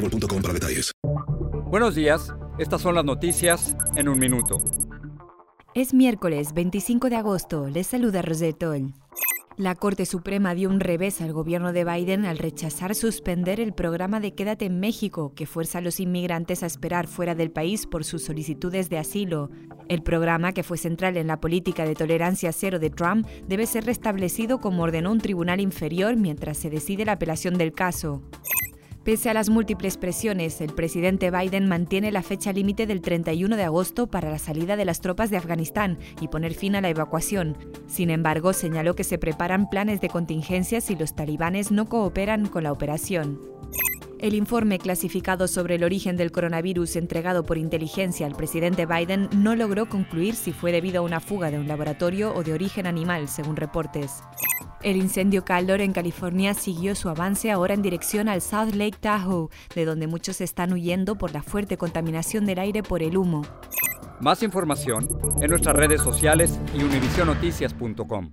boostmobile.com para detalles. Buenos días, estas son las noticias en un minuto. Es miércoles 25 de agosto, les saluda Rosetol. La Corte Suprema dio un revés al gobierno de Biden al rechazar suspender el programa de Quédate en México, que fuerza a los inmigrantes a esperar fuera del país por sus solicitudes de asilo. El programa, que fue central en la política de tolerancia cero de Trump, debe ser restablecido como ordenó un tribunal inferior mientras se decide la apelación del caso. Pese a las múltiples presiones, el presidente Biden mantiene la fecha límite del 31 de agosto para la salida de las tropas de Afganistán y poner fin a la evacuación. Sin embargo, señaló que se preparan planes de contingencia si los talibanes no cooperan con la operación. El informe clasificado sobre el origen del coronavirus entregado por inteligencia al presidente Biden no logró concluir si fue debido a una fuga de un laboratorio o de origen animal, según reportes. El incendio Caldor en California siguió su avance ahora en dirección al South Lake Tahoe, de donde muchos están huyendo por la fuerte contaminación del aire por el humo. Más información en nuestras redes sociales y univisionoticias.com.